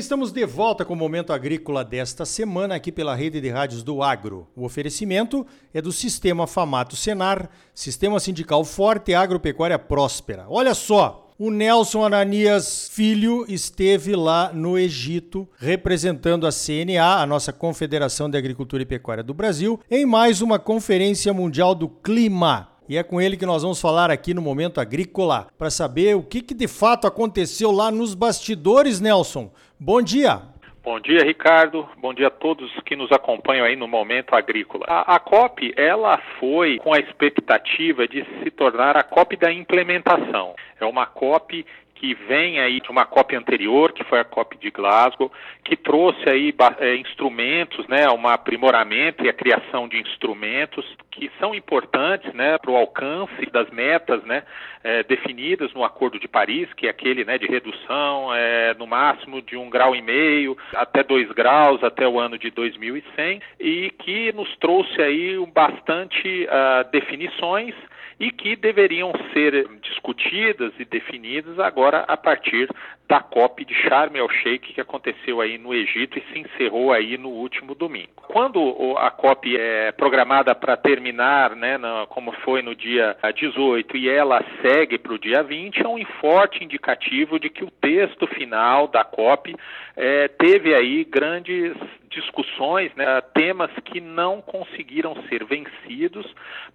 estamos de volta com o Momento Agrícola desta semana aqui pela rede de rádios do Agro. O oferecimento é do Sistema Famato Senar, Sistema Sindical Forte e Agropecuária Próspera. Olha só, o Nelson Ananias Filho esteve lá no Egito representando a CNA, a nossa Confederação de Agricultura e Pecuária do Brasil, em mais uma Conferência Mundial do Clima. E é com ele que nós vamos falar aqui no Momento Agrícola para saber o que, que de fato aconteceu lá nos bastidores, Nelson. Bom dia. Bom dia, Ricardo. Bom dia a todos que nos acompanham aí no Momento Agrícola. A, a, COP, ela foi com a expectativa de se tornar a COP da implementação. É uma COP que vem aí de uma COP anterior, que foi a COP de Glasgow, que trouxe aí é, instrumentos, né, um aprimoramento e a criação de instrumentos que são importantes, né, para o alcance das metas, né, é, definidas no Acordo de Paris, que é aquele, né, de redução é, no máximo de um grau e meio até dois graus até o ano de 2100 e que nos trouxe aí bastante uh, definições e que deveriam ser discutidas e definidas agora a partir da COP de Sharm el-Sheikh que aconteceu aí no Egito e se encerrou aí no último domingo. Quando a COP é programada para terminar, né, como foi no dia 18 e ela segue para o dia 20, é um forte indicativo de que o texto final da COP é, teve aí grandes discussões, né, temas que não conseguiram ser vencidos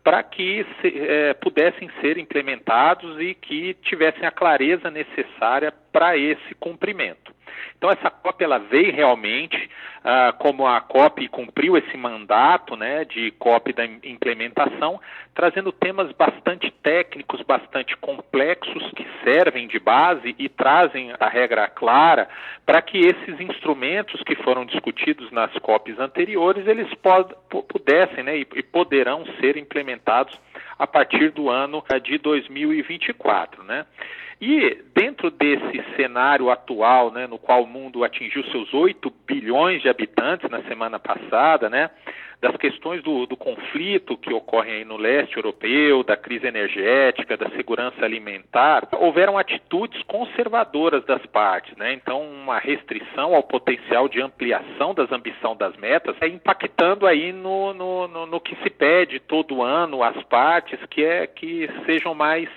para que se, é, pudessem ser implementados e que tivessem a clareza necessária para esse cumprimento. Então essa COP ela veio realmente ah, como a COP cumpriu esse mandato né, de COP da implementação, trazendo temas bastante técnicos, bastante complexos, que servem de base e trazem a regra clara para que esses instrumentos que foram discutidos nas COPs anteriores, eles pudessem né, e poderão ser implementados a partir do ano ah, de 2024. Né? E dentro desse cenário atual, né, no qual o mundo atingiu seus 8 bilhões de habitantes na semana passada, né, das questões do, do conflito que ocorrem aí no leste europeu, da crise energética, da segurança alimentar, houveram atitudes conservadoras das partes, né? Então, uma restrição ao potencial de ampliação das ambições das metas, é impactando aí no, no, no, no que se pede todo ano às partes, que é que sejam mais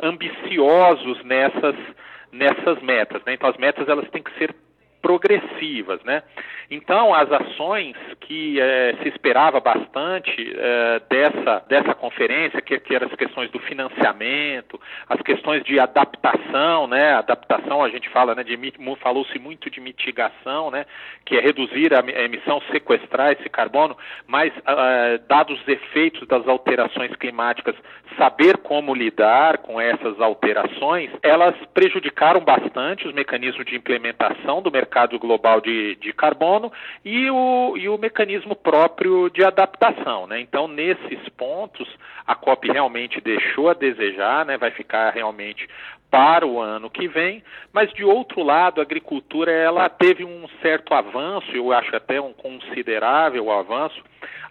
ambiciosos nessas, nessas metas. Né? Então, as metas elas têm que ser progressivas, né? Então, as ações que eh, se esperava bastante eh, dessa, dessa conferência, que, que eram as questões do financiamento, as questões de adaptação, né? Adaptação, a gente fala, né? De falou-se muito de mitigação, né? Que é reduzir a emissão, sequestrar esse carbono, mas uh, dados os efeitos das alterações climáticas, saber como lidar com essas alterações, elas prejudicaram bastante os mecanismos de implementação do mercado mercado global de, de carbono e o, e o mecanismo próprio de adaptação. Né? Então, nesses pontos, a COP realmente deixou a desejar, né? vai ficar realmente para o ano que vem, mas de outro lado, a agricultura ela teve um certo avanço, eu acho até um considerável avanço,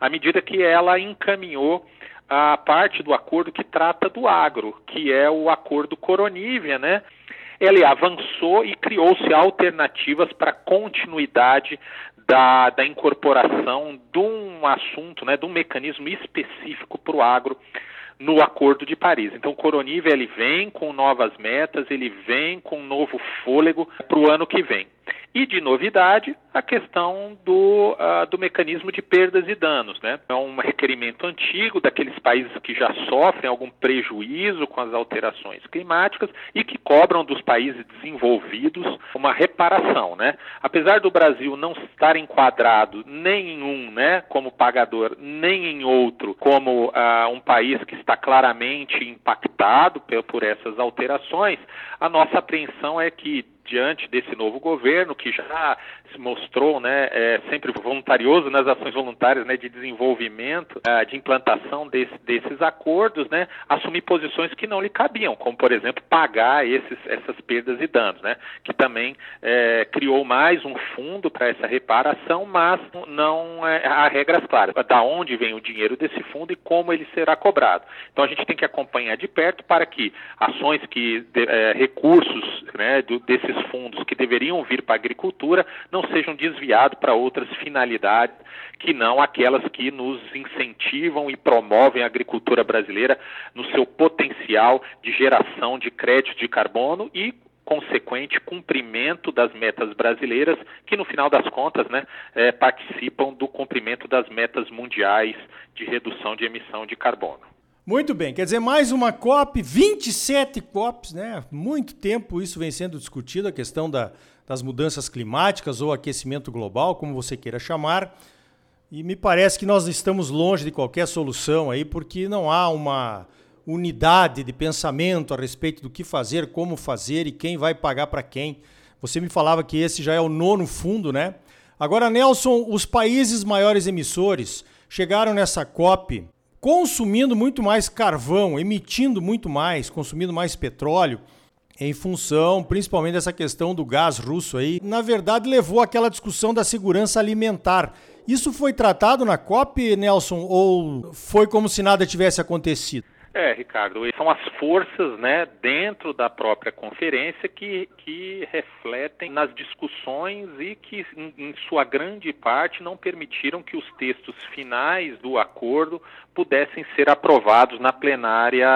à medida que ela encaminhou a parte do acordo que trata do agro, que é o acordo Coronívia, né? Ele avançou e criou-se alternativas para continuidade da, da incorporação de um assunto, né, de um mecanismo específico para o agro no Acordo de Paris. Então, o Coronive ele vem com novas metas, ele vem com um novo fôlego para o ano que vem. E de novidade, a questão do, uh, do mecanismo de perdas e danos. Né? É um requerimento antigo daqueles países que já sofrem algum prejuízo com as alterações climáticas e que cobram dos países desenvolvidos uma reparação. Né? Apesar do Brasil não estar enquadrado nem em um né, como pagador, nem em outro como uh, um país que está claramente impactado por essas alterações, a nossa apreensão é que diante desse novo governo que já se mostrou né, é, sempre voluntarioso nas ações voluntárias né, de desenvolvimento, é, de implantação desse, desses acordos, né, assumir posições que não lhe cabiam, como por exemplo pagar esses, essas perdas e danos, né, que também é, criou mais um fundo para essa reparação, mas não é, há regras claras da onde vem o dinheiro desse fundo e como ele será cobrado. Então a gente tem que acompanhar de perto para que ações que de, é, recursos né, do, desses esses fundos que deveriam vir para a agricultura não sejam desviados para outras finalidades que não aquelas que nos incentivam e promovem a agricultura brasileira no seu potencial de geração de crédito de carbono e consequente cumprimento das metas brasileiras, que no final das contas né, é, participam do cumprimento das metas mundiais de redução de emissão de carbono. Muito bem, quer dizer, mais uma COP, 27 COPs, né? Muito tempo isso vem sendo discutido, a questão da, das mudanças climáticas ou aquecimento global, como você queira chamar. E me parece que nós estamos longe de qualquer solução aí, porque não há uma unidade de pensamento a respeito do que fazer, como fazer e quem vai pagar para quem. Você me falava que esse já é o nono fundo, né? Agora, Nelson, os países maiores emissores chegaram nessa COP consumindo muito mais carvão, emitindo muito mais, consumindo mais petróleo, em função principalmente dessa questão do gás russo aí, na verdade levou àquela discussão da segurança alimentar. Isso foi tratado na COP, Nelson, ou foi como se nada tivesse acontecido? É, Ricardo, são as forças né, dentro da própria conferência que, que refletem nas discussões e que, em, em sua grande parte, não permitiram que os textos finais do acordo pudessem ser aprovados na plenária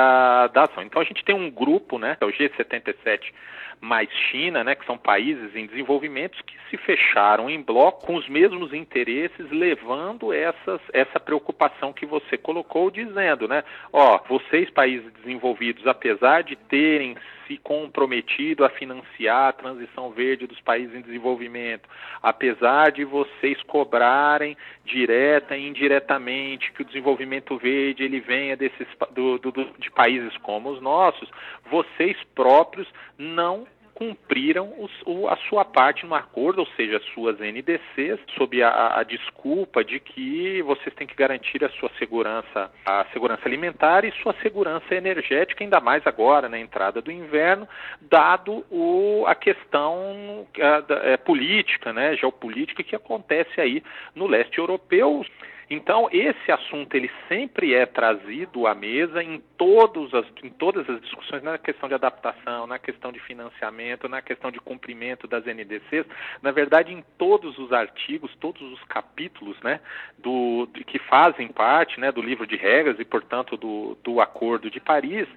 da ação. Então a gente tem um grupo, né, é o G77 mais China, né, que são países em desenvolvimento que se fecharam em bloco com os mesmos interesses, levando essas, essa preocupação que você colocou, dizendo, né, ó, vocês países desenvolvidos, apesar de terem se comprometido a financiar a transição verde dos países em desenvolvimento, apesar de vocês cobrarem direta e indiretamente que o desenvolvimento verde ele venha desses do, do, de países como os nossos, vocês próprios não cumpriram os, o, a sua parte no acordo, ou seja, as suas NDCs, sob a, a, desculpa de que vocês têm que garantir a sua segurança, a segurança alimentar e sua segurança energética, ainda mais agora na entrada do inverno, dado o, a questão a, é, política, né, geopolítica que acontece aí no leste europeu. Então, esse assunto ele sempre é trazido à mesa em, todos as, em todas as discussões, na questão de adaptação, na questão de financiamento, na questão de cumprimento das NDCs, na verdade, em todos os artigos, todos os capítulos né, do, que fazem parte né, do livro de regras e, portanto, do, do Acordo de Paris,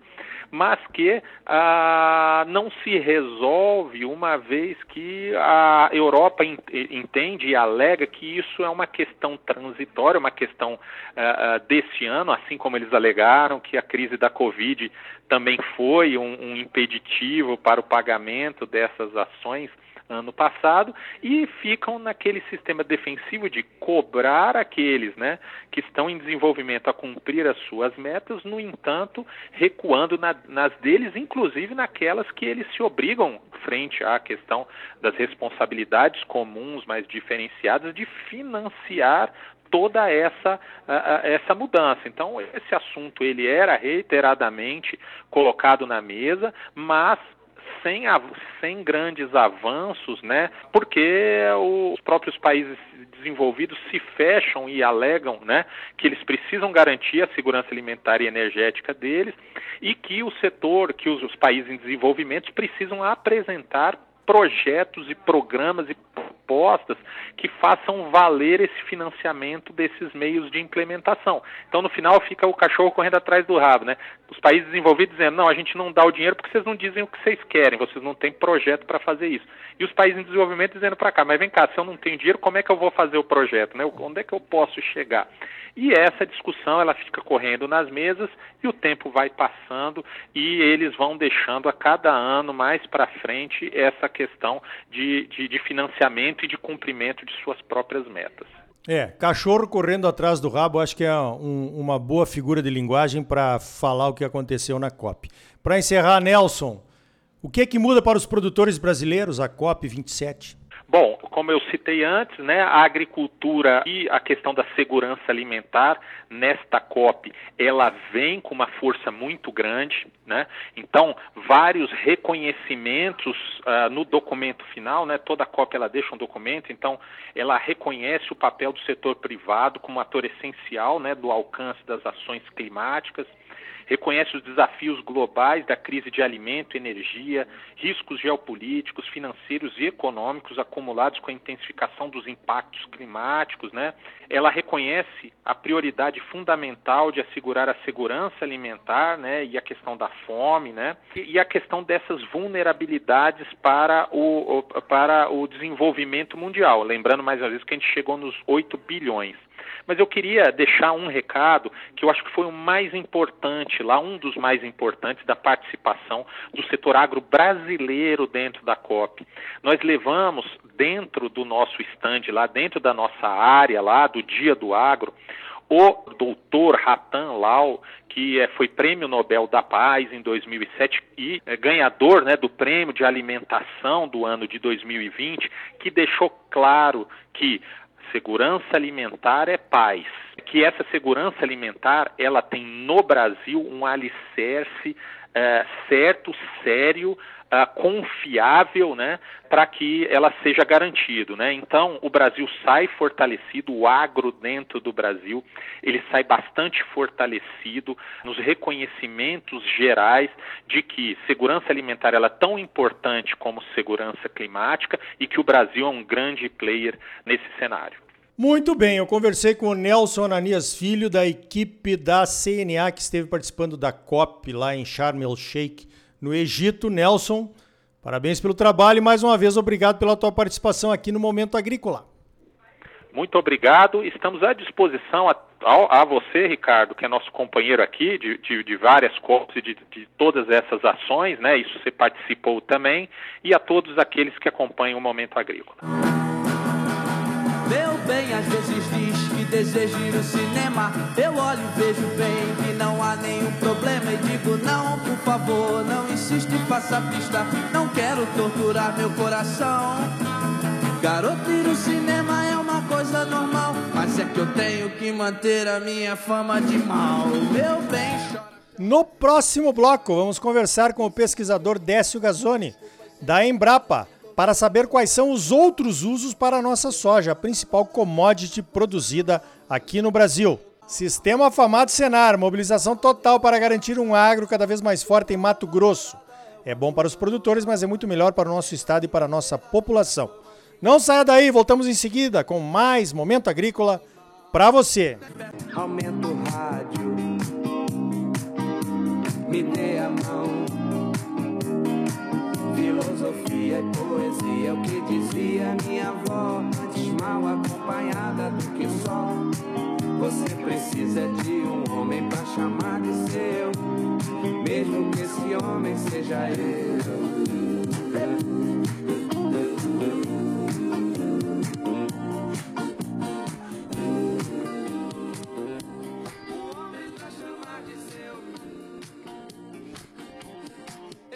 mas que ah, não se resolve uma vez que a Europa entende e alega que isso é uma questão transitória, uma questão ah, ah, desse ano, assim como eles alegaram que a crise da Covid também foi um, um impeditivo para o pagamento dessas ações ano passado e ficam naquele sistema defensivo de cobrar aqueles né, que estão em desenvolvimento a cumprir as suas metas, no entanto, recuando na, nas deles, inclusive naquelas que eles se obrigam frente à questão das responsabilidades comuns mais diferenciadas de financiar toda essa, essa mudança. Então, esse assunto ele era reiteradamente colocado na mesa, mas sem, sem grandes avanços, né? Porque os próprios países desenvolvidos se fecham e alegam, né, que eles precisam garantir a segurança alimentar e energética deles e que o setor, que os, os países em desenvolvimento precisam apresentar projetos e programas e propostas que façam valer esse financiamento desses meios de implementação. Então, no final, fica o cachorro correndo atrás do rabo, né? Os países desenvolvidos dizendo, não, a gente não dá o dinheiro porque vocês não dizem o que vocês querem, vocês não têm projeto para fazer isso. E os países em desenvolvimento dizendo para cá, mas vem cá, se eu não tenho dinheiro, como é que eu vou fazer o projeto, né? Onde é que eu posso chegar? E essa discussão, ela fica correndo nas mesas e o tempo vai passando e eles vão deixando a cada ano mais para frente essa questão de, de, de financiamento e de cumprimento de suas próprias metas. É, cachorro correndo atrás do rabo, acho que é um, uma boa figura de linguagem para falar o que aconteceu na COP. Para encerrar, Nelson, o que é que muda para os produtores brasileiros a COP 27? Bom, como eu citei antes, né, a agricultura e a questão da segurança alimentar nesta COP, ela vem com uma força muito grande, né? Então, vários reconhecimentos uh, no documento final, né? Toda COP ela deixa um documento, então ela reconhece o papel do setor privado como ator essencial, né, do alcance das ações climáticas reconhece os desafios globais da crise de alimento, energia, riscos geopolíticos, financeiros e econômicos acumulados com a intensificação dos impactos climáticos, né? Ela reconhece a prioridade fundamental de assegurar a segurança alimentar, né, e a questão da fome, né, e, a questão dessas vulnerabilidades para o, para o desenvolvimento mundial. Lembrando mais uma vez que a gente chegou nos 8 bilhões. Mas eu queria deixar um recado que eu acho que foi o mais importante lá, um dos mais importantes da participação do setor agro brasileiro dentro da COP. Nós levamos dentro do nosso estande lá, dentro da nossa área lá do Dia do Agro, o doutor Ratan Lau, que é, foi prêmio Nobel da Paz em 2007 e é, ganhador né, do prêmio de alimentação do ano de 2020, que deixou claro que segurança alimentar é paz. Que essa segurança alimentar ela tem no Brasil um alicerce é, certo, sério, é, confiável, né, para que ela seja garantido, né? Então o Brasil sai fortalecido, o agro dentro do Brasil ele sai bastante fortalecido nos reconhecimentos gerais de que segurança alimentar ela é tão importante como segurança climática e que o Brasil é um grande player nesse cenário. Muito bem, eu conversei com o Nelson Ananias Filho, da equipe da CNA, que esteve participando da COP lá em Sharm el Sheikh, no Egito. Nelson, parabéns pelo trabalho e mais uma vez obrigado pela tua participação aqui no Momento Agrícola. Muito obrigado, estamos à disposição a, a, a você, Ricardo, que é nosso companheiro aqui de, de, de várias COPs e de, de todas essas ações, né? Isso você participou também, e a todos aqueles que acompanham o Momento Agrícola. Meu bem, às vezes deseja ir ao cinema. Eu olho e vejo bem que não há nenhum problema. E digo, não, por favor, não insiste, faça pista. Não quero torturar meu coração. Garoto, ir ao cinema é uma coisa normal. Mas é que eu tenho que manter a minha fama de mal. Meu bem, chora. No próximo bloco, vamos conversar com o pesquisador Décio Gazzoni, da Embrapa para saber quais são os outros usos para a nossa soja, a principal commodity produzida aqui no Brasil. Sistema afamado Senar, mobilização total para garantir um agro cada vez mais forte em Mato Grosso. É bom para os produtores, mas é muito melhor para o nosso estado e para a nossa população. Não saia daí, voltamos em seguida com mais Momento Agrícola para você. O rádio, me dê a mão. Filosofia e poesia, é o que dizia minha avó. Antes mal acompanhada do que só. Você precisa de um homem pra chamar de seu. Mesmo que esse homem seja eu.